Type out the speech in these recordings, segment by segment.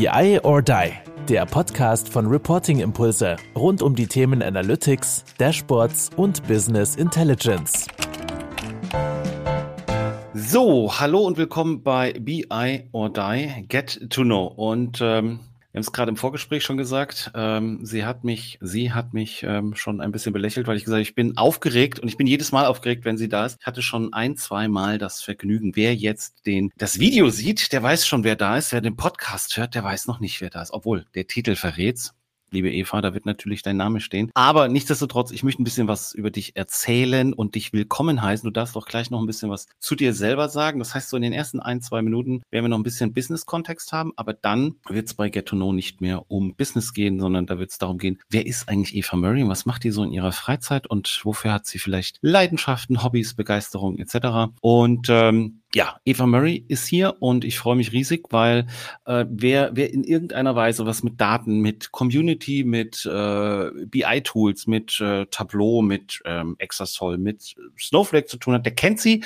BI or Die, der Podcast von Reporting Impulse rund um die Themen Analytics, Dashboards und Business Intelligence. So, hallo und willkommen bei BI or Die, Get to Know. Und ähm, wir haben es gerade im Vorgespräch schon gesagt. Ähm, sie hat mich, sie hat mich ähm, schon ein bisschen belächelt, weil ich gesagt habe, ich bin aufgeregt und ich bin jedes Mal aufgeregt, wenn sie da ist. Ich hatte schon ein, zwei Mal das Vergnügen. Wer jetzt den, das Video sieht, der weiß schon, wer da ist. Wer den Podcast hört, der weiß noch nicht, wer da ist. Obwohl, der Titel verrät's liebe Eva, da wird natürlich dein Name stehen. Aber nichtsdestotrotz, ich möchte ein bisschen was über dich erzählen und dich willkommen heißen. Du darfst doch gleich noch ein bisschen was zu dir selber sagen. Das heißt, so in den ersten ein, zwei Minuten werden wir noch ein bisschen Business-Kontext haben, aber dann wird es bei Get to Know nicht mehr um Business gehen, sondern da wird es darum gehen, wer ist eigentlich Eva Murray? Was macht die so in ihrer Freizeit und wofür hat sie vielleicht Leidenschaften, Hobbys, Begeisterung etc. Und ähm, ja, Eva Murray ist hier und ich freue mich riesig, weil äh, wer, wer in irgendeiner Weise was mit Daten, mit Community, mit äh, BI-Tools, mit äh, Tableau, mit ähm, Exasol, mit Snowflake zu tun hat, der kennt sie.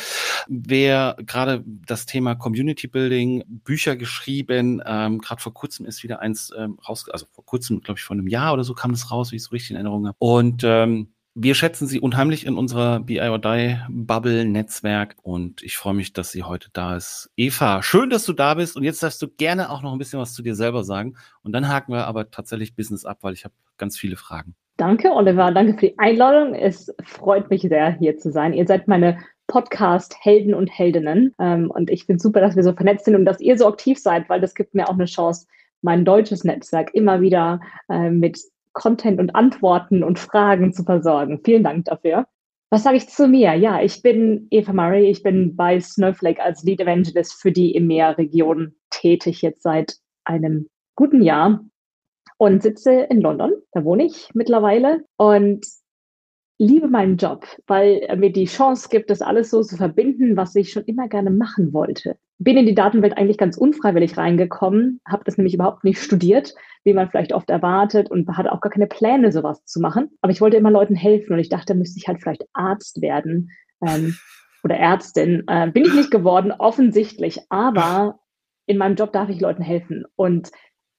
Wer gerade das Thema Community Building, Bücher geschrieben, ähm, gerade vor kurzem ist wieder eins ähm, raus, also vor kurzem, glaube ich, vor einem Jahr oder so kam das raus, wie ich es so richtig in Erinnerung habe. Und ähm, wir schätzen sie unheimlich in unserer BI or Die Bubble Netzwerk und ich freue mich, dass sie heute da ist. Eva, schön, dass du da bist und jetzt darfst du gerne auch noch ein bisschen was zu dir selber sagen und dann haken wir aber tatsächlich Business ab, weil ich habe ganz viele Fragen. Danke, Oliver. Danke für die Einladung. Es freut mich sehr, hier zu sein. Ihr seid meine Podcast-Helden und Heldinnen. Ähm, und ich finde super, dass wir so vernetzt sind und dass ihr so aktiv seid, weil das gibt mir auch eine Chance, mein deutsches Netzwerk immer wieder äh, mit Content und Antworten und Fragen zu versorgen. Vielen Dank dafür. Was sage ich zu mir? Ja, ich bin Eva Murray. Ich bin bei Snowflake als Lead Evangelist für die EMEA-Region tätig, jetzt seit einem guten Jahr und sitze in London. Da wohne ich mittlerweile und liebe meinen Job, weil er mir die Chance gibt, das alles so zu verbinden, was ich schon immer gerne machen wollte. Bin in die Datenwelt eigentlich ganz unfreiwillig reingekommen, habe das nämlich überhaupt nicht studiert, wie man vielleicht oft erwartet und hatte auch gar keine Pläne, sowas zu machen. Aber ich wollte immer Leuten helfen und ich dachte, müsste ich halt vielleicht Arzt werden ähm, oder Ärztin. Äh, bin ich nicht geworden, offensichtlich, aber in meinem Job darf ich Leuten helfen und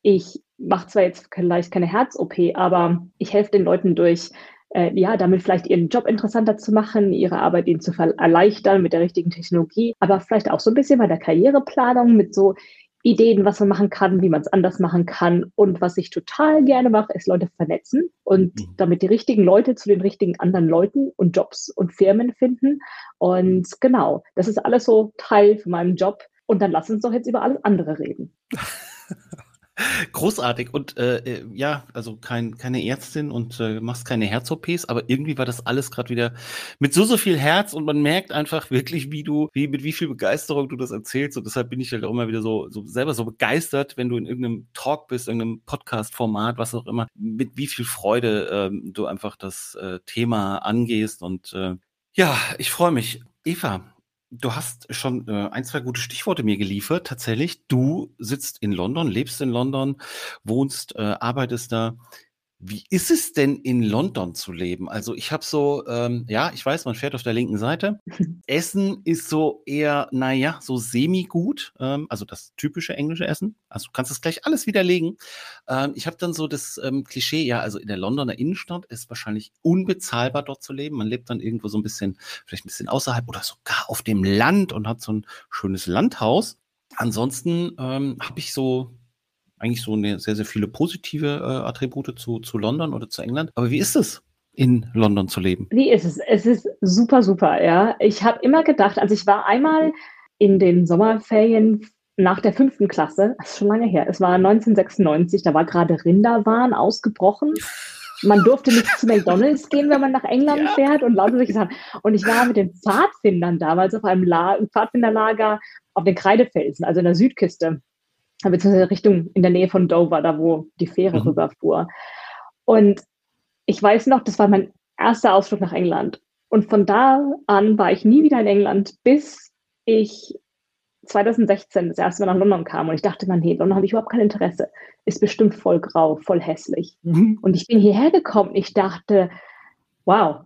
ich mache zwar jetzt vielleicht keine Herz-OP, aber ich helfe den Leuten durch äh, ja, damit vielleicht ihren Job interessanter zu machen, ihre Arbeit ihnen zu erleichtern mit der richtigen Technologie, aber vielleicht auch so ein bisschen bei der Karriereplanung mit so Ideen, was man machen kann, wie man es anders machen kann. Und was ich total gerne mache, ist Leute vernetzen und mhm. damit die richtigen Leute zu den richtigen anderen Leuten und Jobs und Firmen finden. Und genau, das ist alles so Teil von meinem Job. Und dann lass uns doch jetzt über alles andere reden. Großartig. Und äh, äh, ja, also kein, keine Ärztin und äh, machst keine Herz-OPs, aber irgendwie war das alles gerade wieder mit so, so viel Herz und man merkt einfach wirklich, wie du, wie, mit wie viel Begeisterung du das erzählst. Und deshalb bin ich halt auch immer wieder so, so selber so begeistert, wenn du in irgendeinem Talk bist, irgendeinem Podcast-Format, was auch immer, mit wie viel Freude ähm, du einfach das äh, Thema angehst. Und äh, ja, ich freue mich. Eva, Du hast schon äh, ein, zwei gute Stichworte mir geliefert. Tatsächlich, du sitzt in London, lebst in London, wohnst, äh, arbeitest da. Wie ist es denn in London zu leben? Also ich habe so, ähm, ja, ich weiß, man fährt auf der linken Seite. Essen ist so eher, naja, so semi-gut. Ähm, also das typische englische Essen. Also du kannst das gleich alles widerlegen. Ähm, ich habe dann so das ähm, Klischee, ja, also in der Londoner Innenstadt ist wahrscheinlich unbezahlbar dort zu leben. Man lebt dann irgendwo so ein bisschen, vielleicht ein bisschen außerhalb oder sogar auf dem Land und hat so ein schönes Landhaus. Ansonsten ähm, habe ich so eigentlich so eine sehr, sehr viele positive äh, Attribute zu, zu London oder zu England. Aber wie ist es? in London zu leben? Wie ist es? Es ist super, super, ja. Ich habe immer gedacht, also ich war einmal in den Sommerferien nach der fünften Klasse, das ist schon lange her, es war 1996, da war gerade Rinderwahn ausgebrochen. Man durfte nicht zu McDonalds gehen, wenn man nach England ja. fährt und lauter solche Sachen. Und ich war mit den Pfadfindern damals auf einem La Pfadfinderlager auf den Kreidefelsen, also in der Südküste beziehungsweise Richtung in der Nähe von Dover, da wo die Fähre mhm. rüberfuhr. Und ich weiß noch, das war mein erster Ausflug nach England. Und von da an war ich nie wieder in England, bis ich 2016 das erste Mal nach London kam. Und ich dachte man, hey, London habe ich überhaupt kein Interesse. Ist bestimmt voll grau, voll hässlich. Mhm. Und ich bin hierher gekommen. Ich dachte, wow,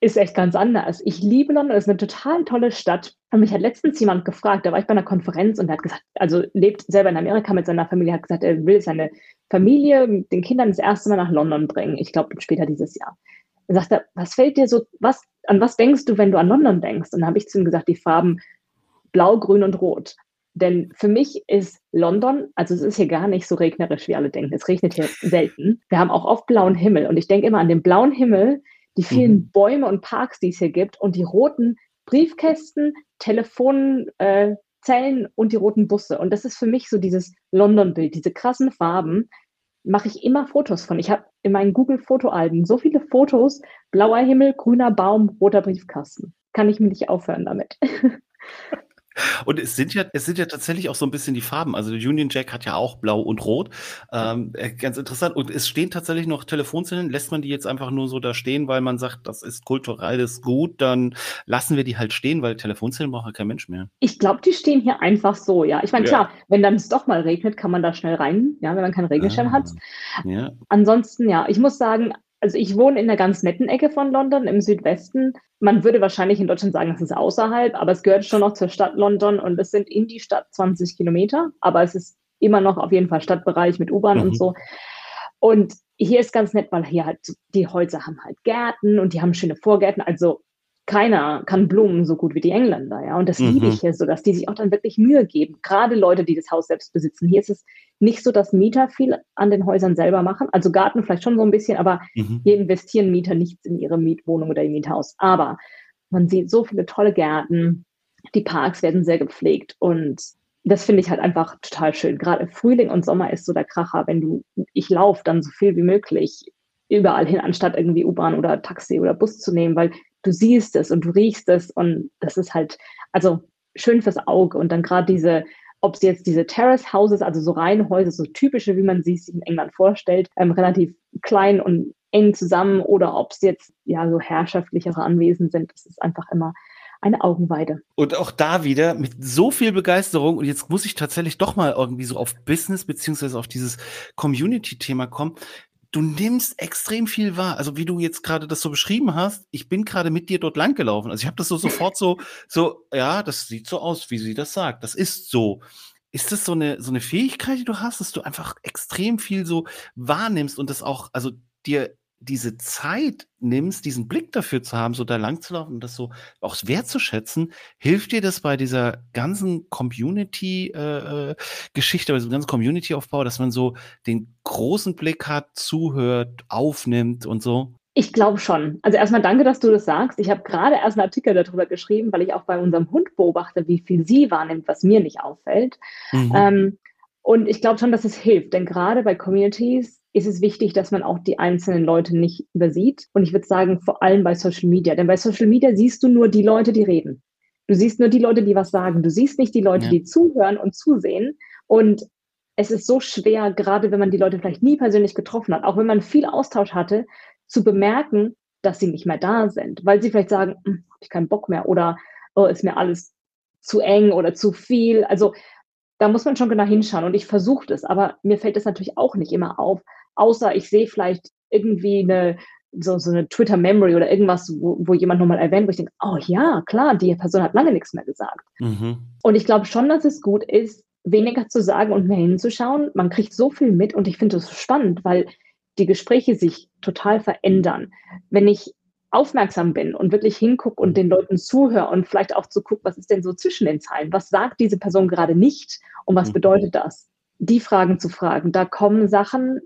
ist echt ganz anders. Ich liebe London, es ist eine total tolle Stadt. Und mich hat letztens jemand gefragt, da war ich bei einer Konferenz und er hat gesagt, also lebt selber in Amerika mit seiner Familie, hat gesagt, er will seine Familie mit den Kindern das erste Mal nach London bringen. Ich glaube, später dieses Jahr. Er sagte, was fällt dir so, was, an was denkst du, wenn du an London denkst? Und dann habe ich zu ihm gesagt, die Farben Blau, Grün und Rot. Denn für mich ist London, also es ist hier gar nicht so regnerisch, wie alle denken. Es regnet hier selten. Wir haben auch oft blauen Himmel. Und ich denke immer an den blauen Himmel, die vielen mhm. Bäume und Parks, die es hier gibt und die roten Briefkästen, Telefonzellen äh, und die roten Busse. Und das ist für mich so dieses London-Bild, diese krassen Farben. Mache ich immer Fotos von. Ich habe in meinen Google-Fotoalben so viele Fotos, blauer Himmel, grüner Baum, roter Briefkasten. Kann ich mir nicht aufhören damit. Und es sind ja, es sind ja tatsächlich auch so ein bisschen die Farben. Also Union Jack hat ja auch blau und rot. Ähm, äh, ganz interessant. Und es stehen tatsächlich noch Telefonzellen. Lässt man die jetzt einfach nur so da stehen, weil man sagt, das ist kulturelles Gut, dann lassen wir die halt stehen, weil Telefonzellen braucht ja kein Mensch mehr. Ich glaube, die stehen hier einfach so, ja. Ich meine, ja. klar, wenn dann es doch mal regnet, kann man da schnell rein, ja, wenn man keinen Regenschirm ah, hat. Ja. Ansonsten, ja, ich muss sagen, also ich wohne in einer ganz netten Ecke von London im Südwesten. Man würde wahrscheinlich in Deutschland sagen, es ist außerhalb, aber es gehört schon noch zur Stadt London und es sind in die Stadt 20 Kilometer, aber es ist immer noch auf jeden Fall Stadtbereich mit U-Bahn mhm. und so. Und hier ist ganz nett, weil hier halt die Häuser haben halt Gärten und die haben schöne Vorgärten. Also keiner kann Blumen so gut wie die Engländer, ja. Und das mhm. liebe ich hier so, dass die sich auch dann wirklich Mühe geben. Gerade Leute, die das Haus selbst besitzen. Hier ist es nicht so, dass Mieter viel an den Häusern selber machen. Also Garten vielleicht schon so ein bisschen, aber mhm. hier investieren Mieter nichts in ihre Mietwohnung oder ihr Miethaus. Aber man sieht so viele tolle Gärten. Die Parks werden sehr gepflegt und das finde ich halt einfach total schön. Gerade Frühling und Sommer ist so der Kracher, wenn du, ich laufe dann so viel wie möglich überall hin, anstatt irgendwie U-Bahn oder Taxi oder Bus zu nehmen, weil du siehst es und du riechst es und das ist halt, also schön fürs Auge. Und dann gerade diese, ob es jetzt diese Terrace Houses, also so Reihenhäuser, so typische, wie man sie sich in England vorstellt, ähm, relativ klein und eng zusammen oder ob es jetzt ja so herrschaftlichere Anwesen sind, das ist einfach immer eine Augenweide. Und auch da wieder mit so viel Begeisterung und jetzt muss ich tatsächlich doch mal irgendwie so auf Business beziehungsweise auf dieses Community-Thema kommen du nimmst extrem viel wahr. Also wie du jetzt gerade das so beschrieben hast, ich bin gerade mit dir dort lang gelaufen. Also ich habe das so sofort so, so, ja, das sieht so aus, wie sie das sagt. Das ist so. Ist das so eine, so eine Fähigkeit, die du hast, dass du einfach extrem viel so wahrnimmst und das auch, also dir diese Zeit nimmst, diesen Blick dafür zu haben, so da lang zu laufen und das so auch wertzuschätzen, hilft dir das bei dieser ganzen Community-Geschichte, äh, äh bei diesem ganzen Community-Aufbau, dass man so den großen Blick hat, zuhört, aufnimmt und so? Ich glaube schon. Also erstmal danke, dass du das sagst. Ich habe gerade erst einen Artikel darüber geschrieben, weil ich auch bei unserem Hund beobachte, wie viel sie wahrnimmt, was mir nicht auffällt. Mhm. Ähm, und ich glaube schon, dass es hilft, denn gerade bei Communities ist es wichtig, dass man auch die einzelnen Leute nicht übersieht. Und ich würde sagen, vor allem bei Social Media. Denn bei Social Media siehst du nur die Leute, die reden. Du siehst nur die Leute, die was sagen. Du siehst nicht die Leute, ja. die zuhören und zusehen. Und es ist so schwer, gerade wenn man die Leute vielleicht nie persönlich getroffen hat, auch wenn man viel Austausch hatte, zu bemerken, dass sie nicht mehr da sind, weil sie vielleicht sagen, hm, habe ich keinen Bock mehr oder oh, ist mir alles zu eng oder zu viel. Also da muss man schon genau hinschauen und ich versuche das, aber mir fällt das natürlich auch nicht immer auf, außer ich sehe vielleicht irgendwie eine, so, so eine Twitter-Memory oder irgendwas, wo, wo jemand nochmal erwähnt, wo ich denke, oh ja, klar, die Person hat lange nichts mehr gesagt. Mhm. Und ich glaube schon, dass es gut ist, weniger zu sagen und mehr hinzuschauen. Man kriegt so viel mit und ich finde das spannend, weil die Gespräche sich total verändern. Wenn ich aufmerksam bin und wirklich hingucke und den Leuten zuhöre und vielleicht auch zu gucken, was ist denn so zwischen den Zeilen? Was sagt diese Person gerade nicht und was mhm. bedeutet das? Die Fragen zu fragen, da kommen Sachen,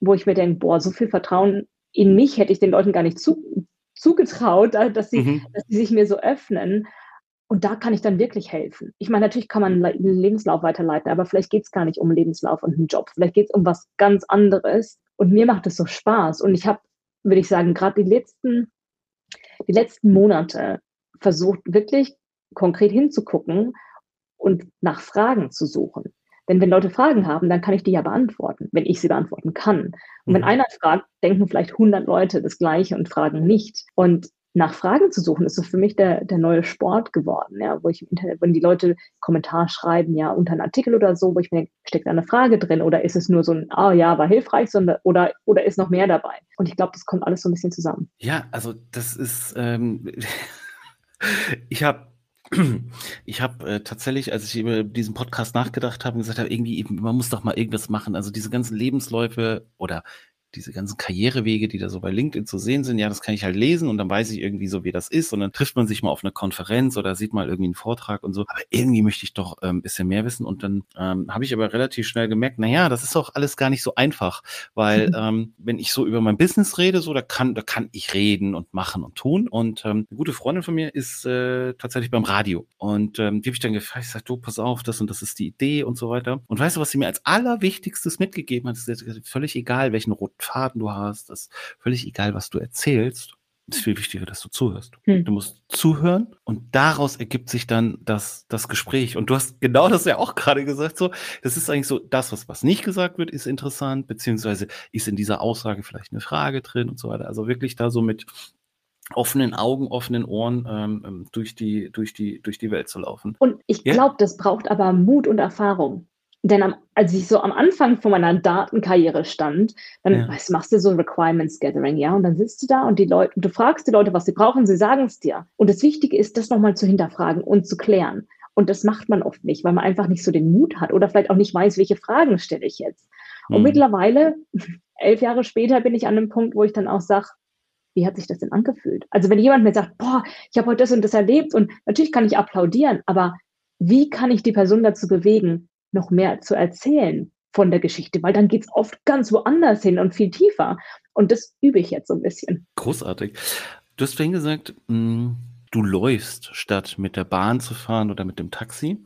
wo ich mir denke, boah, so viel Vertrauen in mich hätte ich den Leuten gar nicht zu, zugetraut, äh, dass sie, mhm. dass sie sich mir so öffnen. Und da kann ich dann wirklich helfen. Ich meine, natürlich kann man einen Lebenslauf weiterleiten, aber vielleicht geht es gar nicht um einen Lebenslauf und einen Job. Vielleicht geht es um was ganz anderes. Und mir macht es so Spaß. Und ich habe, würde ich sagen, gerade die letzten, die letzten Monate versucht, wirklich konkret hinzugucken und nach Fragen zu suchen. Denn wenn Leute Fragen haben, dann kann ich die ja beantworten, wenn ich sie beantworten kann. Und wenn mhm. einer fragt, denken vielleicht 100 Leute das Gleiche und fragen nicht. Und nach Fragen zu suchen, ist so für mich der, der neue Sport geworden, ja, wo ich im Internet, wenn die Leute Kommentar schreiben, ja, unter einem Artikel oder so, wo ich mir denke, steckt da eine Frage drin oder ist es nur so ein, ah oh, ja, war hilfreich, sondern, oder, oder ist noch mehr dabei? Und ich glaube, das kommt alles so ein bisschen zusammen. Ja, also das ist, ähm, ich habe ich habe äh, tatsächlich, als ich über diesen Podcast nachgedacht habe, gesagt habe, irgendwie, man muss doch mal irgendwas machen. Also diese ganzen Lebensläufe oder diese ganzen Karrierewege, die da so bei LinkedIn zu sehen sind, ja, das kann ich halt lesen und dann weiß ich irgendwie so, wie das ist und dann trifft man sich mal auf einer Konferenz oder sieht mal irgendwie einen Vortrag und so. Aber irgendwie möchte ich doch ein ähm, bisschen mehr wissen und dann ähm, habe ich aber relativ schnell gemerkt, na ja, das ist doch alles gar nicht so einfach, weil mhm. ähm, wenn ich so über mein Business rede, so da kann, da kann ich reden und machen und tun und ähm, eine gute Freundin von mir ist äh, tatsächlich beim Radio und ähm, die habe ich dann gefragt, ich sag, du, pass auf, das und das ist die Idee und so weiter. Und weißt du, was sie mir als allerwichtigstes mitgegeben hat? Das ist völlig egal, welchen roten Faden du hast, das ist völlig egal, was du erzählst. Es ist viel wichtiger, dass du zuhörst. Hm. Du musst zuhören und daraus ergibt sich dann das, das Gespräch. Und du hast genau das ja auch gerade gesagt, so, das ist eigentlich so, das, was, was nicht gesagt wird, ist interessant, beziehungsweise ist in dieser Aussage vielleicht eine Frage drin und so weiter. Also wirklich da so mit offenen Augen, offenen Ohren ähm, ähm durch, die, durch, die, durch die Welt zu laufen. Und ich glaube, das braucht aber Mut und Erfahrung. Denn am, als ich so am Anfang von meiner Datenkarriere stand, dann ja. weißt, machst du so Requirements Gathering, ja, und dann sitzt du da und die Leute, du fragst die Leute, was sie brauchen, sie sagen es dir. Und das Wichtige ist, das nochmal zu hinterfragen und zu klären. Und das macht man oft nicht, weil man einfach nicht so den Mut hat oder vielleicht auch nicht weiß, welche Fragen stelle ich jetzt. Und mhm. mittlerweile, elf Jahre später, bin ich an einem Punkt, wo ich dann auch sage, wie hat sich das denn angefühlt? Also wenn jemand mir sagt, boah, ich habe heute das und das erlebt und natürlich kann ich applaudieren, aber wie kann ich die Person dazu bewegen, noch mehr zu erzählen von der Geschichte, weil dann geht es oft ganz woanders hin und viel tiefer. Und das übe ich jetzt so ein bisschen. Großartig. Du hast vorhin gesagt, mh, hm, du läufst, statt mit der Bahn zu fahren oder mit dem Taxi.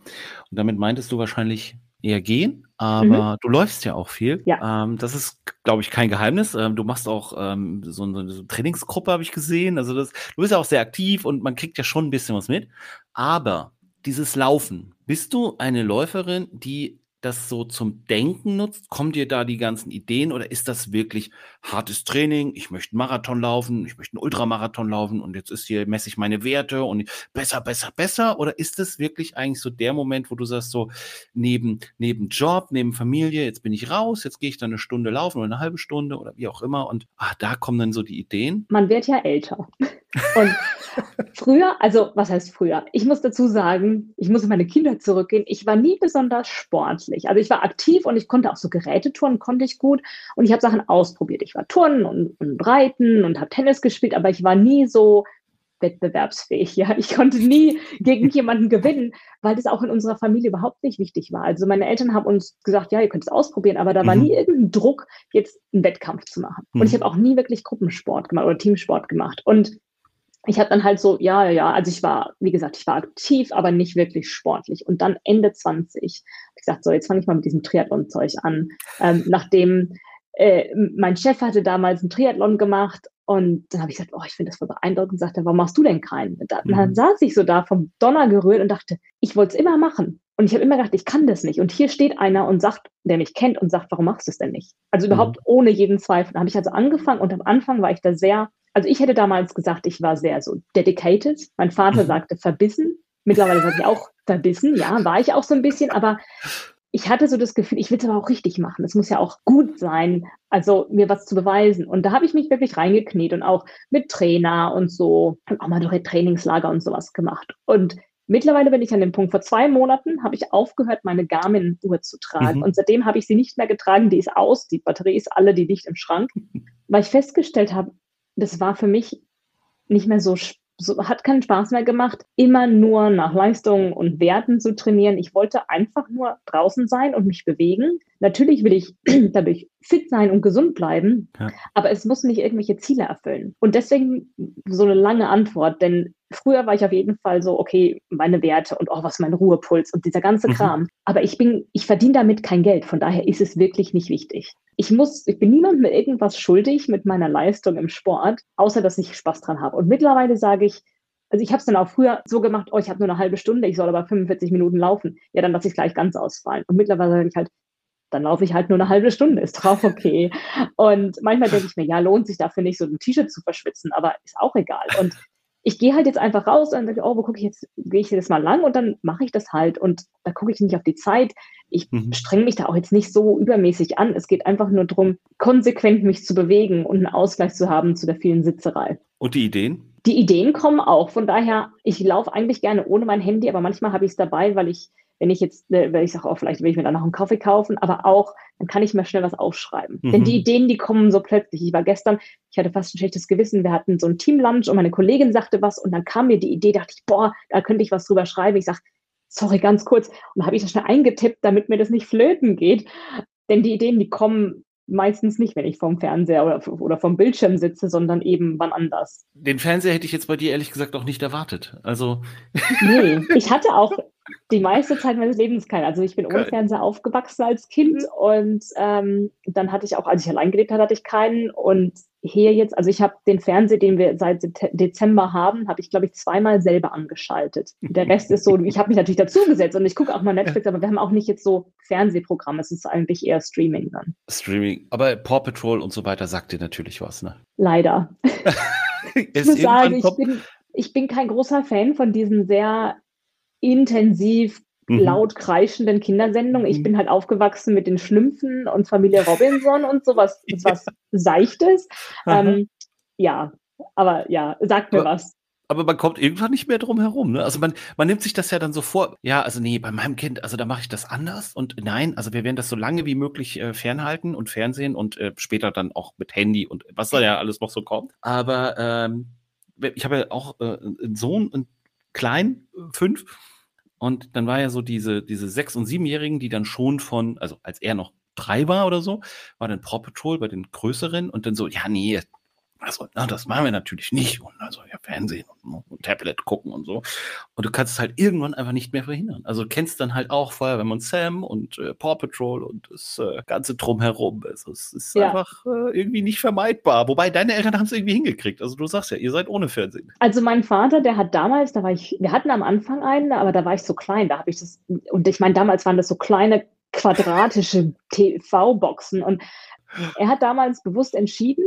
Und damit meintest du wahrscheinlich eher gehen, aber mhm. du läufst ja auch viel. Ja. Ähm, das ist, glaube ich, kein Geheimnis. Ähm, du machst auch ähm, so, eine, so eine Trainingsgruppe, habe ich gesehen. Also das, du bist ja auch sehr aktiv und man kriegt ja schon ein bisschen was mit. Aber dieses Laufen, bist du eine Läuferin, die das so zum Denken nutzt? Kommen dir da die ganzen Ideen oder ist das wirklich hartes Training? Ich möchte einen Marathon laufen, ich möchte einen Ultramarathon laufen und jetzt ist hier messe ich meine Werte und besser, besser, besser? Oder ist das wirklich eigentlich so der Moment, wo du sagst, so neben, neben Job, neben Familie, jetzt bin ich raus, jetzt gehe ich dann eine Stunde laufen oder eine halbe Stunde oder wie auch immer und ah, da kommen dann so die Ideen? Man wird ja älter. Und früher, also was heißt früher? Ich muss dazu sagen, ich muss in meine Kinder zurückgehen. Ich war nie besonders sportlich. Also ich war aktiv und ich konnte auch so Gerätetouren, konnte ich gut. Und ich habe Sachen ausprobiert. Ich war Turnen und, und Reiten und habe Tennis gespielt, aber ich war nie so wettbewerbsfähig. Ja, ich konnte nie gegen jemanden gewinnen, weil das auch in unserer Familie überhaupt nicht wichtig war. Also meine Eltern haben uns gesagt, ja, ihr könnt es ausprobieren, aber da mhm. war nie irgendein Druck, jetzt einen Wettkampf zu machen. Mhm. Und ich habe auch nie wirklich Gruppensport gemacht oder Teamsport gemacht. Und ich habe dann halt so, ja, ja, ja, also ich war, wie gesagt, ich war aktiv, aber nicht wirklich sportlich. Und dann Ende 20, ich gesagt, so, jetzt fange ich mal mit diesem Triathlon-Zeug an. Ähm, nachdem äh, mein Chef hatte damals einen Triathlon gemacht und dann habe ich gesagt, oh, ich finde das voll beeindruckend. Sagte, warum machst du denn keinen? Da, mhm. Dann saß ich so da vom Donner gerührt und dachte, ich wollte es immer machen. Und ich habe immer gedacht, ich kann das nicht. Und hier steht einer und sagt, der mich kennt und sagt, warum machst du es denn nicht? Also überhaupt mhm. ohne jeden Zweifel. Da habe ich also angefangen und am Anfang war ich da sehr also ich hätte damals gesagt, ich war sehr so dedicated. Mein Vater mhm. sagte verbissen. Mittlerweile sage ich auch verbissen. Ja, war ich auch so ein bisschen, aber ich hatte so das Gefühl, ich will es aber auch richtig machen. Es muss ja auch gut sein, also mir was zu beweisen. Und da habe ich mich wirklich reingekniet und auch mit Trainer und so und auch mal durch Trainingslager und sowas gemacht. Und mittlerweile bin ich an dem Punkt, vor zwei Monaten habe ich aufgehört, meine Garmin-Uhr zu tragen. Mhm. Und seitdem habe ich sie nicht mehr getragen. Die ist aus, die Batterie ist alle, die liegt im Schrank, weil ich festgestellt habe, das war für mich nicht mehr so, so, hat keinen Spaß mehr gemacht, immer nur nach Leistungen und Werten zu trainieren. Ich wollte einfach nur draußen sein und mich bewegen. Natürlich will ich dadurch fit sein und gesund bleiben, ja. aber es muss nicht irgendwelche Ziele erfüllen. Und deswegen so eine lange Antwort, denn früher war ich auf jeden Fall so, okay, meine Werte und oh, was mein Ruhepuls und dieser ganze mhm. Kram. Mhm. Aber ich bin, ich verdiene damit kein Geld, von daher ist es wirklich nicht wichtig. Ich muss, ich bin niemandem irgendwas schuldig mit meiner Leistung im Sport, außer dass ich Spaß dran habe. Und mittlerweile sage ich, also ich habe es dann auch früher so gemacht, oh, ich habe nur eine halbe Stunde, ich soll aber 45 Minuten laufen. Ja, dann lasse ich gleich ganz ausfallen. Und mittlerweile sage ich halt, dann laufe ich halt nur eine halbe Stunde, ist drauf okay. Und manchmal denke ich mir, ja, lohnt sich dafür nicht, so ein T-Shirt zu verschwitzen, aber ist auch egal. Und ich gehe halt jetzt einfach raus und sage, oh, wo gucke ich jetzt, gehe ich jetzt mal lang und dann mache ich das halt und da gucke ich nicht auf die Zeit. Ich mhm. strenge mich da auch jetzt nicht so übermäßig an. Es geht einfach nur darum, konsequent mich zu bewegen und einen Ausgleich zu haben zu der vielen Sitzerei. Und die Ideen? Die Ideen kommen auch. Von daher, ich laufe eigentlich gerne ohne mein Handy, aber manchmal habe ich es dabei, weil ich wenn ich jetzt, äh, wenn ich sage, oh, vielleicht will ich mir dann noch einen Kaffee kaufen, aber auch, dann kann ich mir schnell was aufschreiben. Mhm. Denn die Ideen, die kommen so plötzlich. Ich war gestern, ich hatte fast ein schlechtes Gewissen, wir hatten so ein Teamlunch und meine Kollegin sagte was und dann kam mir die Idee, dachte ich, boah, da könnte ich was drüber schreiben. Ich sage, sorry, ganz kurz. Und dann habe ich das schnell eingetippt, damit mir das nicht flöten geht. Denn die Ideen, die kommen meistens nicht, wenn ich vorm Fernseher oder, oder vom Bildschirm sitze, sondern eben wann anders. Den Fernseher hätte ich jetzt bei dir ehrlich gesagt auch nicht erwartet. Also. Nee, ich hatte auch die meiste Zeit meines Lebens keinen. Also ich bin ohne Fernseher aufgewachsen als Kind mhm. und ähm, dann hatte ich auch, als ich allein gelebt habe, hatte ich keinen und hier jetzt, also ich habe den Fernseher, den wir seit Dezember haben, habe ich glaube ich zweimal selber angeschaltet. Der Rest ist so, ich habe mich natürlich dazugesetzt und ich gucke auch mal Netflix, aber wir haben auch nicht jetzt so Fernsehprogramme, es ist eigentlich eher Streaming dann. Streaming, aber Paw Patrol und so weiter sagt dir natürlich was, ne? Leider. ich muss sagen, ich bin, ich bin kein großer Fan von diesen sehr intensiv mhm. laut kreischenden Kindersendungen. Ich mhm. bin halt aufgewachsen mit den Schlümpfen und Familie Robinson und sowas, was Seichtes. Ähm, ja, aber ja, sag mir aber, was. Aber man kommt irgendwann nicht mehr drum herum. Ne? Also man, man nimmt sich das ja dann so vor, ja, also nee, bei meinem Kind, also da mache ich das anders und nein, also wir werden das so lange wie möglich äh, fernhalten und Fernsehen und äh, später dann auch mit Handy und was da ja alles noch so kommt. Aber ähm, ich habe ja auch äh, einen Sohn, einen kleinen, fünf, und dann war ja so diese, diese sechs- und siebenjährigen, die dann schon von, also als er noch drei war oder so, war dann Paw Patrol bei den größeren und dann so, ja, nee, also, na, das machen wir natürlich nicht. Und also ja, Fernsehen und, und, Tablet gucken und so. Und du kannst es halt irgendwann einfach nicht mehr verhindern. Also du kennst dann halt auch Feuerwehrmann Sam und äh, Paw Patrol und das äh, Ganze drumherum. Also es ist ja. einfach äh, irgendwie nicht vermeidbar. Wobei deine Eltern haben es irgendwie hingekriegt. Also du sagst ja, ihr seid ohne Fernsehen. Also mein Vater, der hat damals, da war ich, wir hatten am Anfang einen, aber da war ich so klein, da habe ich das, und ich meine, damals waren das so kleine quadratische TV-Boxen und er hat damals bewusst entschieden,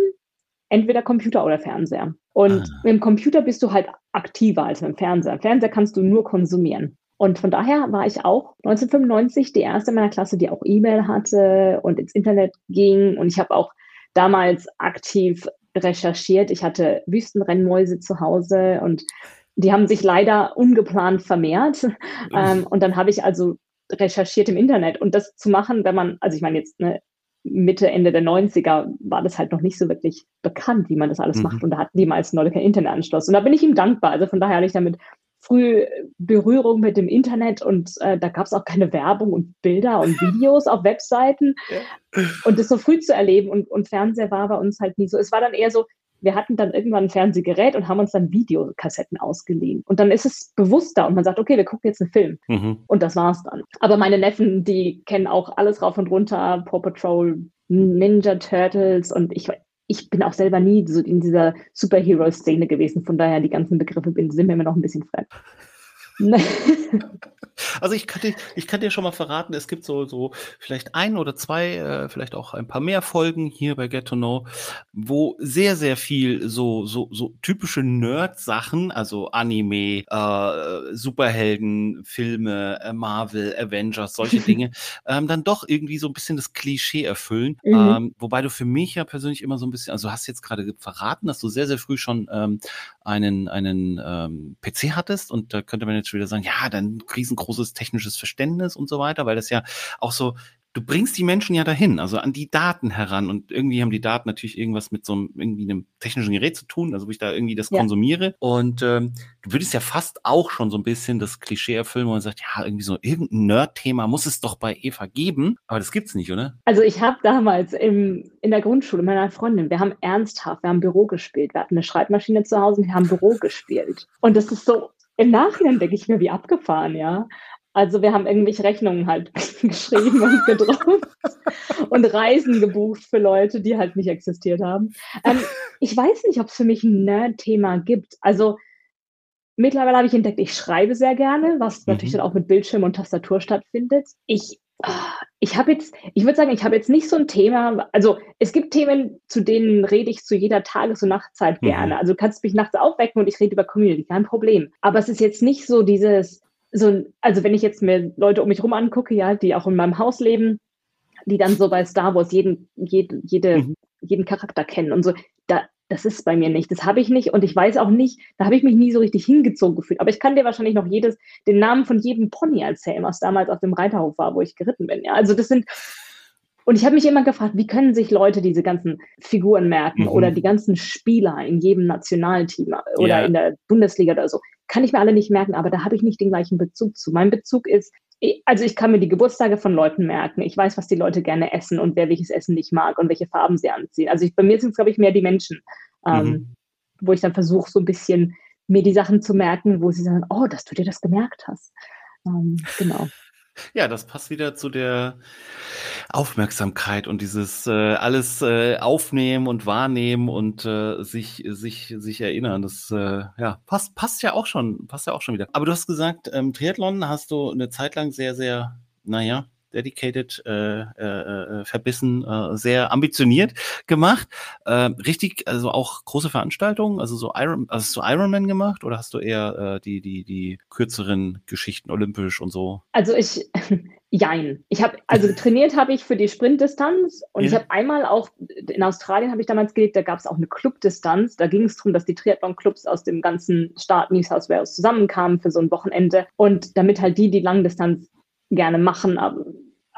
entweder Computer oder Fernseher. Und ah. mit dem Computer bist du halt aktiver als mit dem Fernseher. Im Fernseher kannst du nur konsumieren. Und von daher war ich auch 1995 die erste in meiner Klasse, die auch E-Mail hatte und ins Internet ging. Und ich habe auch damals aktiv recherchiert. Ich hatte Wüstenrennmäuse zu Hause und die haben sich leider ungeplant vermehrt. Ähm, und dann habe ich also recherchiert im Internet. Und das zu machen, wenn man, also ich meine jetzt, ne, Mitte, Ende der 90er war das halt noch nicht so wirklich bekannt, wie man das alles mhm. macht. Und da hatten die meisten Leute kein Internetanschluss. Und da bin ich ihm dankbar. Also von daher hatte ich damit früh Berührung mit dem Internet und äh, da gab es auch keine Werbung und Bilder und Videos auf Webseiten. Ja. Und das so früh zu erleben und, und Fernseher war bei uns halt nie so. Es war dann eher so, wir hatten dann irgendwann ein Fernsehgerät und haben uns dann Videokassetten ausgeliehen. Und dann ist es bewusster und man sagt, okay, wir gucken jetzt einen Film. Mhm. Und das war's dann. Aber meine Neffen, die kennen auch alles rauf und runter, Paw Patrol, Ninja Turtles und ich, ich bin auch selber nie so in dieser Superhero-Szene gewesen. Von daher, die ganzen Begriffe sind mir immer noch ein bisschen fremd. Also ich kann, dir, ich kann dir schon mal verraten, es gibt so, so vielleicht ein oder zwei, äh, vielleicht auch ein paar mehr Folgen hier bei Get to Know, wo sehr, sehr viel so, so, so typische Nerd-Sachen, also Anime, äh, Superhelden, Filme, äh, Marvel, Avengers, solche Dinge, ähm, dann doch irgendwie so ein bisschen das Klischee erfüllen. Mhm. Ähm, wobei du für mich ja persönlich immer so ein bisschen, also du hast jetzt gerade verraten, dass du sehr, sehr früh schon ähm, einen, einen ähm, PC hattest und da könnte man jetzt wieder sagen, ja, dann riesengroßes technisches Verständnis und so weiter, weil das ja auch so du bringst die Menschen ja dahin, also an die Daten heran. Und irgendwie haben die Daten natürlich irgendwas mit so einem, irgendwie einem technischen Gerät zu tun, also wo ich da irgendwie das ja. konsumiere. Und ähm, du würdest ja fast auch schon so ein bisschen das Klischee erfüllen, wo man sagt, ja, irgendwie so irgendein Nerd-Thema muss es doch bei Eva geben. Aber das gibt's nicht, oder? Also ich habe damals im, in der Grundschule meiner Freundin, wir haben ernsthaft, wir haben Büro gespielt. Wir hatten eine Schreibmaschine zu Hause und wir haben Büro gespielt. Und das ist so, im Nachhinein denke ich mir, wie abgefahren, ja. Also wir haben irgendwelche Rechnungen halt geschrieben und gedruckt und Reisen gebucht für Leute, die halt nicht existiert haben. Ähm, ich weiß nicht, ob es für mich ein Nerd-Thema gibt. Also mittlerweile habe ich entdeckt, ich schreibe sehr gerne, was mhm. natürlich dann auch mit Bildschirm und Tastatur stattfindet. Ich Ich habe jetzt, ich würde sagen, ich habe jetzt nicht so ein Thema. Also es gibt Themen, zu denen rede ich zu jeder Tages- und Nachtzeit mhm. gerne. Also du kannst mich nachts aufwecken und ich rede über Community, kein Problem. Aber es ist jetzt nicht so dieses, so, also wenn ich jetzt mir Leute um mich rum angucke, ja, die auch in meinem Haus leben, die dann so bei Star Wars jeden, jede, jede, mhm. jeden Charakter kennen und so, da, das ist bei mir nicht. Das habe ich nicht und ich weiß auch nicht, da habe ich mich nie so richtig hingezogen gefühlt. Aber ich kann dir wahrscheinlich noch jedes, den Namen von jedem Pony erzählen, was damals auf dem Reiterhof war, wo ich geritten bin. Ja, also das sind, und ich habe mich immer gefragt, wie können sich Leute diese ganzen Figuren merken mhm. oder die ganzen Spieler in jedem Nationalteam oder yeah. in der Bundesliga oder so. Kann ich mir alle nicht merken, aber da habe ich nicht den gleichen Bezug zu. Mein Bezug ist, also ich kann mir die Geburtstage von Leuten merken. Ich weiß, was die Leute gerne essen und wer welches Essen nicht mag und welche Farben sie anziehen. Also ich, bei mir sind es, glaube ich, mehr die Menschen, ähm, mhm. wo ich dann versuche, so ein bisschen mir die Sachen zu merken, wo sie sagen, oh, dass du dir das gemerkt hast. Ähm, genau. Ja, das passt wieder zu der Aufmerksamkeit und dieses äh, alles äh, aufnehmen und wahrnehmen und äh, sich sich sich erinnern. Das äh, ja passt passt ja auch schon passt ja auch schon wieder. Aber du hast gesagt, ähm, Triathlon hast du eine Zeit lang sehr sehr naja dedicated, äh, äh, äh, verbissen, äh, sehr ambitioniert gemacht. Äh, richtig, also auch große Veranstaltungen, also so Iron, also hast du Ironman gemacht oder hast du eher äh, die, die, die kürzeren Geschichten olympisch und so? Also ich, jein. Ich habe, also trainiert habe ich für die Sprintdistanz und ja. ich habe einmal auch, in Australien habe ich damals gelebt, da gab es auch eine Clubdistanz. Da ging es darum, dass die Triathlon-Clubs aus dem ganzen Staat New South Wales zusammenkamen für so ein Wochenende und damit halt die, die Langdistanz gerne machen,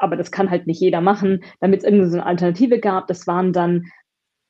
aber, das kann halt nicht jeder machen, damit es irgendwie so eine Alternative gab. Das waren dann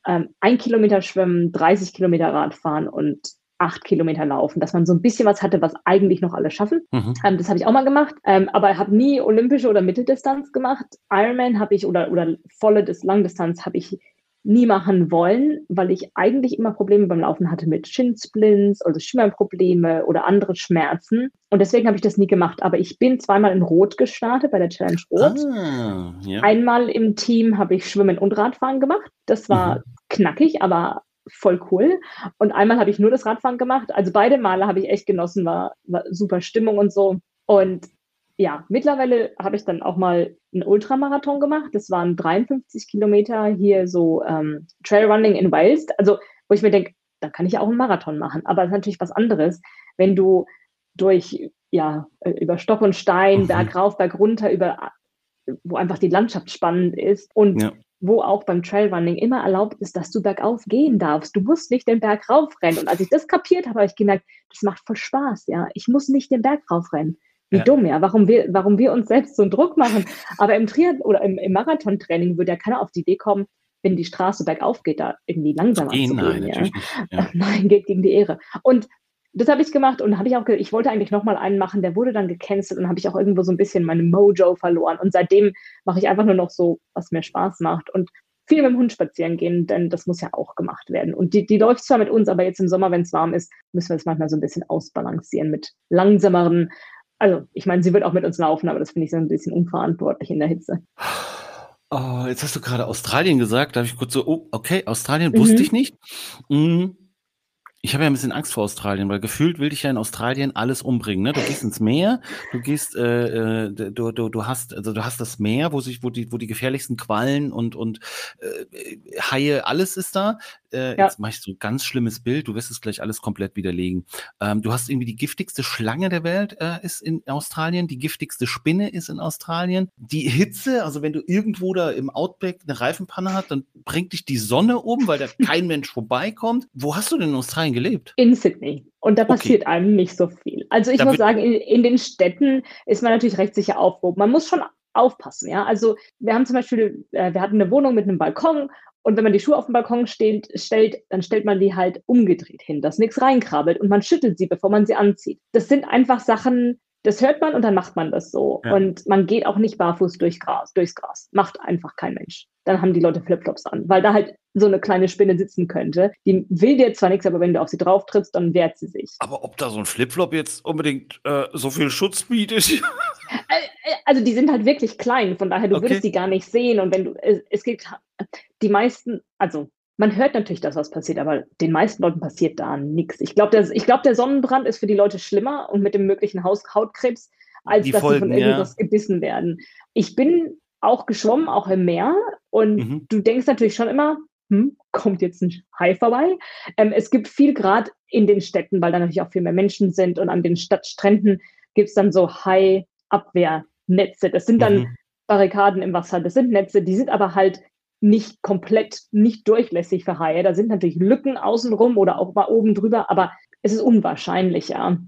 ähm, ein Kilometer Schwimmen, 30 Kilometer Radfahren und acht Kilometer laufen, dass man so ein bisschen was hatte, was eigentlich noch alle schaffen. Mhm. Ähm, das habe ich auch mal gemacht, ähm, aber habe nie olympische oder Mitteldistanz gemacht. Ironman habe ich oder, oder volle Dis Langdistanz habe ich nie machen wollen, weil ich eigentlich immer Probleme beim Laufen hatte mit Shinsplints, also Schimmerprobleme oder andere Schmerzen. Und deswegen habe ich das nie gemacht. Aber ich bin zweimal in Rot gestartet bei der Challenge Rot. Ah, ja. Einmal im Team habe ich Schwimmen und Radfahren gemacht. Das war mhm. knackig, aber voll cool. Und einmal habe ich nur das Radfahren gemacht. Also beide Male habe ich echt genossen, war, war super Stimmung und so. Und ja, mittlerweile habe ich dann auch mal einen Ultramarathon gemacht. Das waren 53 Kilometer hier so ähm, Trailrunning in Wales. Also, wo ich mir denke, da kann ich auch einen Marathon machen. Aber das ist natürlich was anderes, wenn du durch, ja, äh, über Stock und Stein, mhm. Berg rauf, Berg runter, über, wo einfach die Landschaft spannend ist und ja. wo auch beim Trailrunning immer erlaubt ist, dass du bergauf gehen darfst. Du musst nicht den Berg raufrennen. Und als ich das kapiert habe, habe ich gemerkt, das macht voll Spaß, ja. Ich muss nicht den Berg raufrennen. Wie ja. dumm, ja. Warum wir, warum wir uns selbst so einen Druck machen. Aber im Triathlon oder im, im Marathontraining würde ja keiner auf die Idee kommen, wenn die Straße bergauf geht, da irgendwie langsamer zu gehen. Nein, ja. ja. nein, geht gegen die Ehre. Und das habe ich gemacht und habe ich auch, ich wollte eigentlich nochmal einen machen, der wurde dann gecancelt und habe ich auch irgendwo so ein bisschen meine Mojo verloren. Und seitdem mache ich einfach nur noch so, was mir Spaß macht. Und viel mit dem Hund spazieren gehen, denn das muss ja auch gemacht werden. Und die, die läuft zwar mit uns, aber jetzt im Sommer, wenn es warm ist, müssen wir es manchmal so ein bisschen ausbalancieren mit langsameren also, ich meine, sie wird auch mit uns laufen, aber das finde ich so ein bisschen unverantwortlich in der Hitze. Oh, jetzt hast du gerade Australien gesagt. Da habe ich kurz so, oh, okay, Australien mhm. wusste ich nicht. Mhm. Ich habe ja ein bisschen Angst vor Australien, weil gefühlt will dich ja in Australien alles umbringen. Ne? Du gehst ins Meer, du gehst, äh, äh, du, du, du hast, also du hast das Meer, wo sich, wo die, wo die gefährlichsten Quallen und und äh, Haie, alles ist da. Äh, ja. Jetzt mache ich so ein ganz schlimmes Bild. Du wirst es gleich alles komplett widerlegen. Ähm, du hast irgendwie die giftigste Schlange der Welt äh, ist in Australien, die giftigste Spinne ist in Australien. Die Hitze, also wenn du irgendwo da im Outback eine Reifenpanne hast, dann bringt dich die Sonne um, weil da kein Mensch vorbeikommt. Wo hast du denn in Australien denn gelebt? In Sydney. Und da passiert okay. einem nicht so viel. Also ich da muss sagen, in, in, den Städten ist man natürlich recht sicher aufgehoben. Man muss schon aufpassen, ja. Also wir haben zum Beispiel, äh, wir hatten eine Wohnung mit einem Balkon und wenn man die Schuhe auf den Balkon steht, stellt, dann stellt man die halt umgedreht hin, dass nichts reinkrabbelt und man schüttelt sie, bevor man sie anzieht. Das sind einfach Sachen, das hört man und dann macht man das so. Ja. Und man geht auch nicht barfuß durch Gras, durchs Gras. Macht einfach kein Mensch. Dann haben die Leute Flipflops an, weil da halt so eine kleine Spinne sitzen könnte. Die will dir zwar nichts, aber wenn du auf sie drauf trittst, dann wehrt sie sich. Aber ob da so ein Flipflop jetzt unbedingt äh, so viel Schutz bietet? Äh, äh, also die sind halt wirklich klein, von daher du okay. würdest die gar nicht sehen. Und wenn du, es, es gibt die meisten, also man hört natürlich, dass was passiert, aber den meisten Leuten passiert da nichts. Ich glaube, der, glaub, der Sonnenbrand ist für die Leute schlimmer und mit dem möglichen Haus Hautkrebs als die dass Folgen, sie von irgendwas ja. gebissen werden. Ich bin auch geschwommen, auch im Meer. Und mhm. du denkst natürlich schon immer, hm, kommt jetzt ein Hai vorbei. Ähm, es gibt viel gerade in den Städten, weil da natürlich auch viel mehr Menschen sind und an den Stadtstränden gibt es dann so Hai-Abwehrnetze. Das sind dann mhm. Barrikaden im Wasser, das sind Netze, die sind aber halt nicht komplett, nicht durchlässig für Haie. Da sind natürlich Lücken außenrum oder auch mal oben drüber, aber es ist unwahrscheinlicher.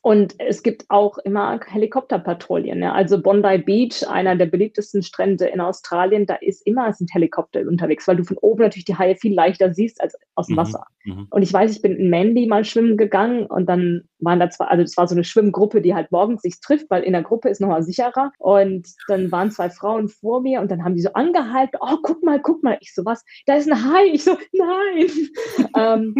Und es gibt auch immer Helikopterpatrouillen. Ja. Also Bondi Beach, einer der beliebtesten Strände in Australien, da ist immer sind Helikopter unterwegs, weil du von oben natürlich die Haie viel leichter siehst als aus dem mhm, Wasser. Mhm. Und ich weiß, ich bin in Manly mal schwimmen gegangen und dann waren da zwei, also es war so eine Schwimmgruppe, die halt morgens sich trifft, weil in der Gruppe ist nochmal sicherer. Und dann waren zwei Frauen vor mir und dann haben die so angehalten, oh, guck mal, guck mal. Ich so, was? Da ist ein Hai. Ich so, nein. ähm,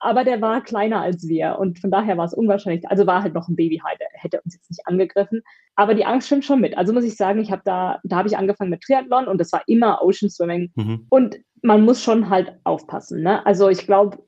aber der war kleiner als wir und von daher war es unwahrscheinlich, also war halt noch ein Babyhai, der hätte uns jetzt nicht angegriffen, aber die Angst stimmt schon mit. Also muss ich sagen, ich habe da, da habe ich angefangen mit Triathlon und das war immer Ocean Swimming mhm. und man muss schon halt aufpassen. Ne? Also ich glaube,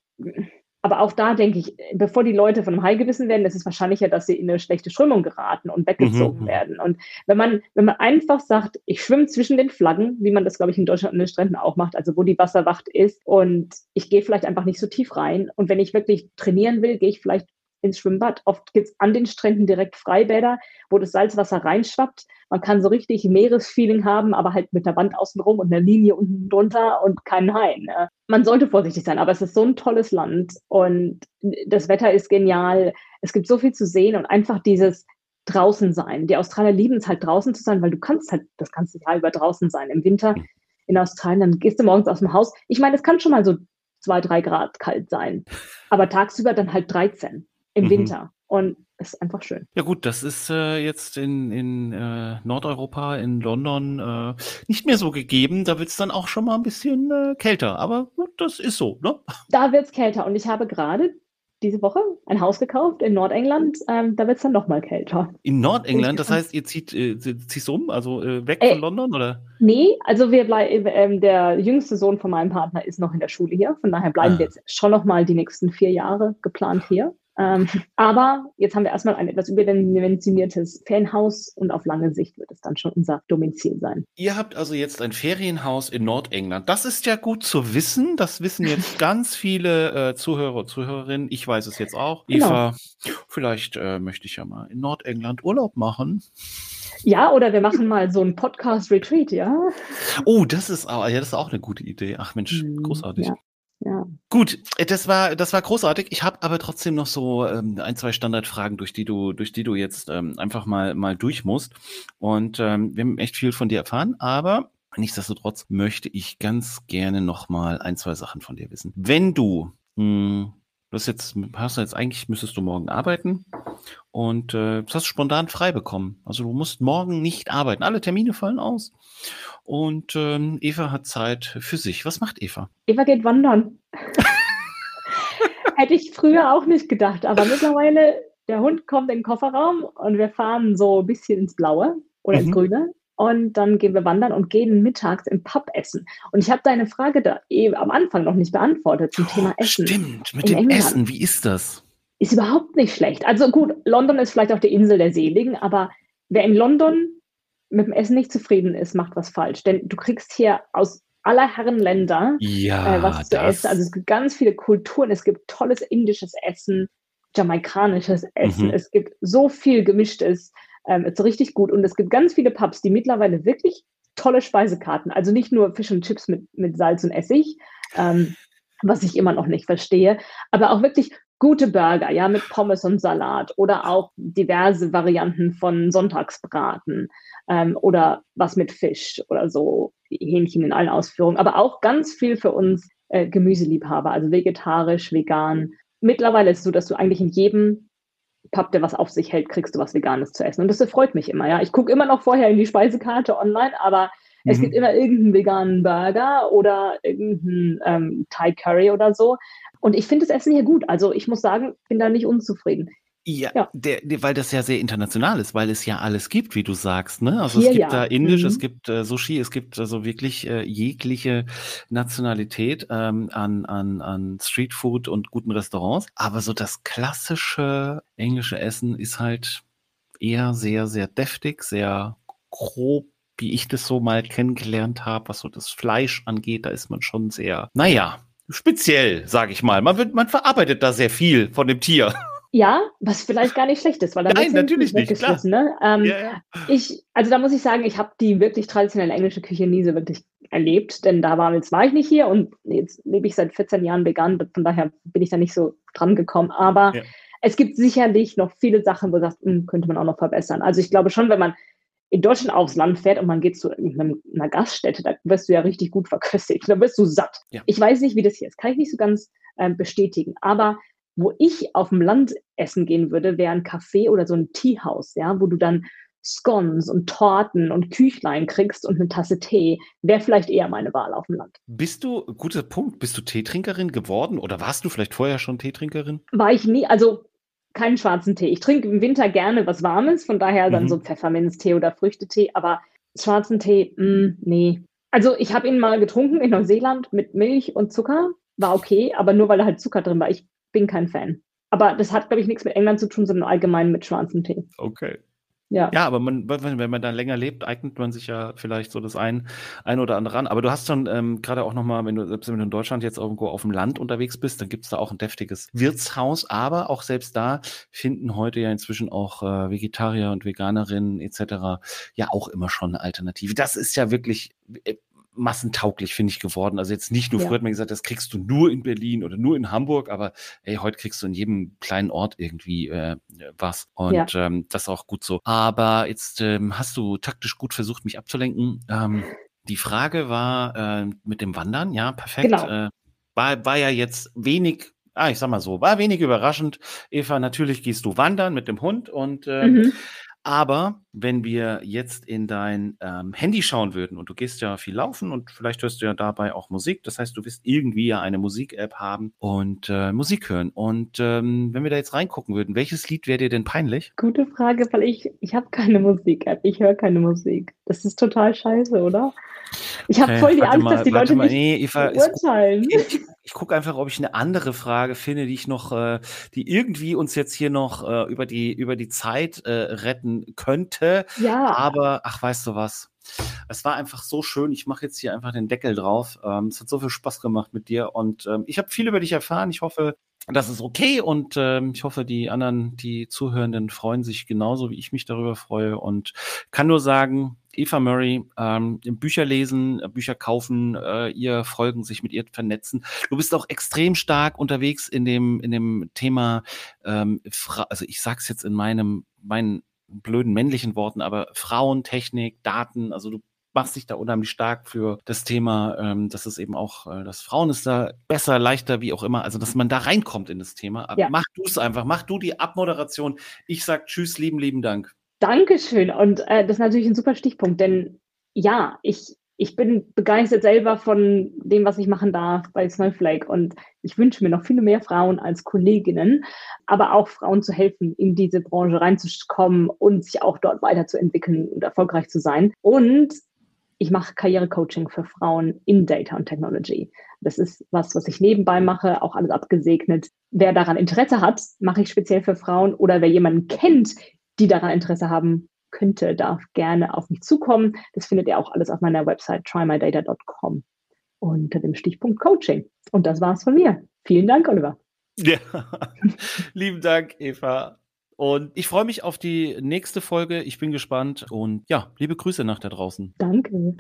aber auch da denke ich, bevor die Leute von einem Hai gebissen werden, ist es wahrscheinlicher, dass sie in eine schlechte Strömung geraten und weggezogen mhm. werden. Und wenn man, wenn man einfach sagt, ich schwimme zwischen den Flaggen, wie man das, glaube ich, in Deutschland an den Stränden auch macht, also wo die Wasserwacht ist, und ich gehe vielleicht einfach nicht so tief rein. Und wenn ich wirklich trainieren will, gehe ich vielleicht ins Schwimmbad. Oft gibt es an den Stränden direkt Freibäder, wo das Salzwasser reinschwappt. Man kann so richtig Meeresfeeling haben, aber halt mit einer Wand außenrum und einer Linie unten drunter und keinen Hain. Man sollte vorsichtig sein, aber es ist so ein tolles Land und das Wetter ist genial. Es gibt so viel zu sehen und einfach dieses draußen sein. Die Australier lieben es halt draußen zu sein, weil du kannst halt das ganze Jahr über draußen sein. Im Winter in Australien, dann gehst du morgens aus dem Haus. Ich meine, es kann schon mal so zwei, drei Grad kalt sein, aber tagsüber dann halt 13 im mhm. Winter. Und es ist einfach schön. Ja gut, das ist äh, jetzt in, in äh, Nordeuropa, in London äh, nicht mehr so gegeben. Da wird es dann auch schon mal ein bisschen äh, kälter. Aber gut, das ist so, ne? Da wird es kälter. Und ich habe gerade diese Woche ein Haus gekauft in Nordengland. Ähm, da wird es dann noch mal kälter. In Nordengland? Das heißt, ihr zieht, äh, ziehst um, also äh, weg äh, von London, oder? Nee, also wir bleiben, ähm, der jüngste Sohn von meinem Partner ist noch in der Schule hier. Von daher bleiben ah. wir jetzt schon noch mal die nächsten vier Jahre geplant hier. Ähm, aber jetzt haben wir erstmal ein etwas überdimensioniertes Ferienhaus und auf lange Sicht wird es dann schon unser Domizil sein. Ihr habt also jetzt ein Ferienhaus in Nordengland. Das ist ja gut zu wissen. Das wissen jetzt ganz viele äh, Zuhörer und Zuhörerinnen. Ich weiß es jetzt auch. Genau. Eva, vielleicht äh, möchte ich ja mal in Nordengland Urlaub machen. Ja, oder wir machen mal so ein Podcast-Retreat, ja? Oh, das ist, ja, das ist auch eine gute Idee. Ach Mensch, hm, großartig. Ja. Ja. Gut, äh, das war, das war großartig. Ich habe aber trotzdem noch so ähm, ein, zwei Standardfragen, durch die du, durch die du jetzt ähm, einfach mal, mal durch musst. Und ähm, wir haben echt viel von dir erfahren, aber nichtsdestotrotz möchte ich ganz gerne noch mal ein, zwei Sachen von dir wissen. Wenn du mh, hm, Du hast jetzt, hast jetzt eigentlich müsstest du morgen arbeiten und äh, das hast du spontan frei bekommen. Also du musst morgen nicht arbeiten. Alle Termine fallen aus. Und ähm, Eva hat Zeit für sich. Was macht Eva? Eva geht wandern. Hätte ich früher auch nicht gedacht, aber mittlerweile, der Hund kommt in den Kofferraum und wir fahren so ein bisschen ins Blaue oder ins mhm. Grüne und dann gehen wir wandern und gehen mittags im Pub essen. Und ich habe deine Frage da eben am Anfang noch nicht beantwortet zum Thema Essen. Stimmt, mit dem England. Essen, wie ist das? Ist überhaupt nicht schlecht. Also gut, London ist vielleicht auch die Insel der Seligen, aber wer in London mit dem Essen nicht zufrieden ist, macht was falsch. Denn du kriegst hier aus aller Herren Länder ja, äh, was zu essen. Also es gibt ganz viele Kulturen, es gibt tolles indisches Essen, jamaikanisches Essen, mhm. es gibt so viel gemischtes. Ähm, ist richtig gut. Und es gibt ganz viele Pubs, die mittlerweile wirklich tolle Speisekarten, also nicht nur Fisch und Chips mit, mit Salz und Essig, ähm, was ich immer noch nicht verstehe, aber auch wirklich gute Burger, ja, mit Pommes und Salat oder auch diverse Varianten von Sonntagsbraten ähm, oder was mit Fisch oder so, Hähnchen in allen Ausführungen, aber auch ganz viel für uns äh, Gemüseliebhaber, also vegetarisch, vegan. Mittlerweile ist es so, dass du eigentlich in jedem Pub, der was auf sich hält, kriegst du was Veganes zu essen. Und das freut mich immer, ja. Ich gucke immer noch vorher in die Speisekarte online, aber mhm. es gibt immer irgendeinen veganen Burger oder irgendeinen ähm, Thai Curry oder so. Und ich finde das Essen hier gut. Also ich muss sagen, bin da nicht unzufrieden. Ja, ja. Der, der, weil das ja sehr international ist, weil es ja alles gibt, wie du sagst. Ne? Also Hier es gibt ja. da Indisch, mhm. es gibt äh, Sushi, es gibt also wirklich äh, jegliche Nationalität ähm, an, an, an Streetfood und guten Restaurants. Aber so das klassische englische Essen ist halt eher sehr, sehr deftig, sehr grob wie ich das so mal kennengelernt habe, was so das Fleisch angeht, da ist man schon sehr, naja, speziell, sage ich mal. Man, wird, man verarbeitet da sehr viel von dem Tier. Ja, was vielleicht gar nicht schlecht ist, weil da Nein, natürlich nicht. Klar. Ne? Ähm, ja, ja. Ich, also da muss ich sagen, ich habe die wirklich traditionelle englische Küche nie so wirklich erlebt, denn da war, jetzt war ich nicht hier und jetzt lebe ich seit 14 Jahren vegan, von daher bin ich da nicht so dran gekommen. Aber ja. es gibt sicherlich noch viele Sachen, wo du sagst, hm, könnte man auch noch verbessern. Also ich glaube schon, wenn man in Deutschland aufs Land fährt und man geht zu einer Gaststätte, da wirst du ja richtig gut verköstigt, da wirst du satt. Ich weiß nicht, wie das hier ist, kann ich nicht so ganz äh, bestätigen, aber wo ich auf dem Land essen gehen würde, wäre ein Café oder so ein Teehaus, ja, wo du dann Scones und Torten und Küchlein kriegst und eine Tasse Tee, wäre vielleicht eher meine Wahl auf dem Land. Bist du, guter Punkt, bist du Teetrinkerin geworden oder warst du vielleicht vorher schon Teetrinkerin? War ich nie, also keinen schwarzen Tee. Ich trinke im Winter gerne was Warmes, von daher dann mhm. so Pfefferminztee oder Früchtetee, aber schwarzen Tee, mh, mm, nee. Also ich habe ihn mal getrunken in Neuseeland mit Milch und Zucker, war okay, aber nur weil da halt Zucker drin war. Ich bin kein Fan. Aber das hat, glaube ich, nichts mit England zu tun, sondern allgemein mit schwarzem Tee. Okay. Ja. ja, aber man, wenn man da länger lebt, eignet man sich ja vielleicht so das ein, ein oder andere an. Aber du hast schon ähm, gerade auch nochmal, wenn du, selbst wenn du in Deutschland jetzt irgendwo auf dem Land unterwegs bist, dann gibt's da auch ein deftiges Wirtshaus. Aber auch selbst da finden heute ja inzwischen auch äh, Vegetarier und Veganerinnen etc. ja auch immer schon eine Alternative. Das ist ja wirklich äh, massentauglich, finde ich, geworden. Also jetzt nicht nur, ja. früher hat man gesagt, das kriegst du nur in Berlin oder nur in Hamburg, aber hey, heute kriegst du in jedem kleinen Ort irgendwie äh, was. Und ja. ähm, das ist auch gut so. Aber jetzt ähm, hast du taktisch gut versucht, mich abzulenken. Ähm, die Frage war äh, mit dem Wandern, ja, perfekt. Genau. Äh, war, war ja jetzt wenig ah, ich sag mal so, war wenig überraschend. Eva, natürlich gehst du wandern mit dem Hund und äh, mhm. Aber wenn wir jetzt in dein ähm, Handy schauen würden und du gehst ja viel laufen und vielleicht hörst du ja dabei auch Musik, das heißt, du wirst irgendwie ja eine Musik-App haben und äh, Musik hören. Und ähm, wenn wir da jetzt reingucken würden, welches Lied wäre dir denn peinlich? Gute Frage, weil ich, ich habe keine Musik-App, ich höre keine Musik. Das ist total scheiße, oder? Ich habe okay, voll die Angst, mal, dass die Leute mal, nicht nee, Eva, urteilen. Ist, ich, ich gucke einfach, ob ich eine andere Frage finde, die ich noch, äh, die irgendwie uns jetzt hier noch äh, über die über die Zeit äh, retten könnte. Ja. Aber ach, weißt du was? Es war einfach so schön. Ich mache jetzt hier einfach den Deckel drauf. Ähm, es hat so viel Spaß gemacht mit dir und ähm, ich habe viel über dich erfahren. Ich hoffe, das ist okay. Und ähm, ich hoffe, die anderen, die Zuhörenden, freuen sich genauso, wie ich mich darüber freue. Und kann nur sagen, Eva Murray, ähm, Bücher lesen, Bücher kaufen, äh, ihr folgen, sich mit ihr vernetzen. Du bist auch extrem stark unterwegs in dem in dem Thema, ähm, also ich sag's jetzt in meinem meinen blöden männlichen Worten, aber Frauentechnik, Daten, also du machst dich da unheimlich stark für das Thema, ähm, dass es eben auch, äh, dass Frauen ist da besser, leichter, wie auch immer, also dass man da reinkommt in das Thema. Ja. Mach du es einfach, mach du die Abmoderation. Ich sag Tschüss, lieben, lieben Dank. Dankeschön. Und äh, das ist natürlich ein super Stichpunkt, denn ja, ich, ich bin begeistert selber von dem, was ich machen darf bei Snowflake. Und ich wünsche mir noch viele mehr Frauen als Kolleginnen, aber auch Frauen zu helfen, in diese Branche reinzukommen und sich auch dort weiterzuentwickeln und erfolgreich zu sein. Und ich mache Karrierecoaching für Frauen in Data und Technology. Das ist was, was ich nebenbei mache, auch alles abgesegnet. Wer daran Interesse hat, mache ich speziell für Frauen oder wer jemanden kennt, die daran Interesse haben könnte, darf gerne auf mich zukommen. Das findet ihr auch alles auf meiner Website trymydata.com unter dem Stichpunkt Coaching. Und das war's von mir. Vielen Dank, Oliver. Ja, lieben Dank, Eva. Und ich freue mich auf die nächste Folge. Ich bin gespannt. Und ja, liebe Grüße nach da draußen. Danke.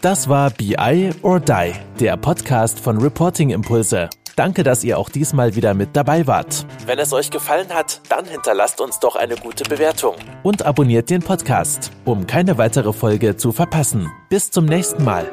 Das war BI or Die, der Podcast von Reporting Impulse. Danke, dass ihr auch diesmal wieder mit dabei wart. Wenn es euch gefallen hat, dann hinterlasst uns doch eine gute Bewertung. Und abonniert den Podcast, um keine weitere Folge zu verpassen. Bis zum nächsten Mal.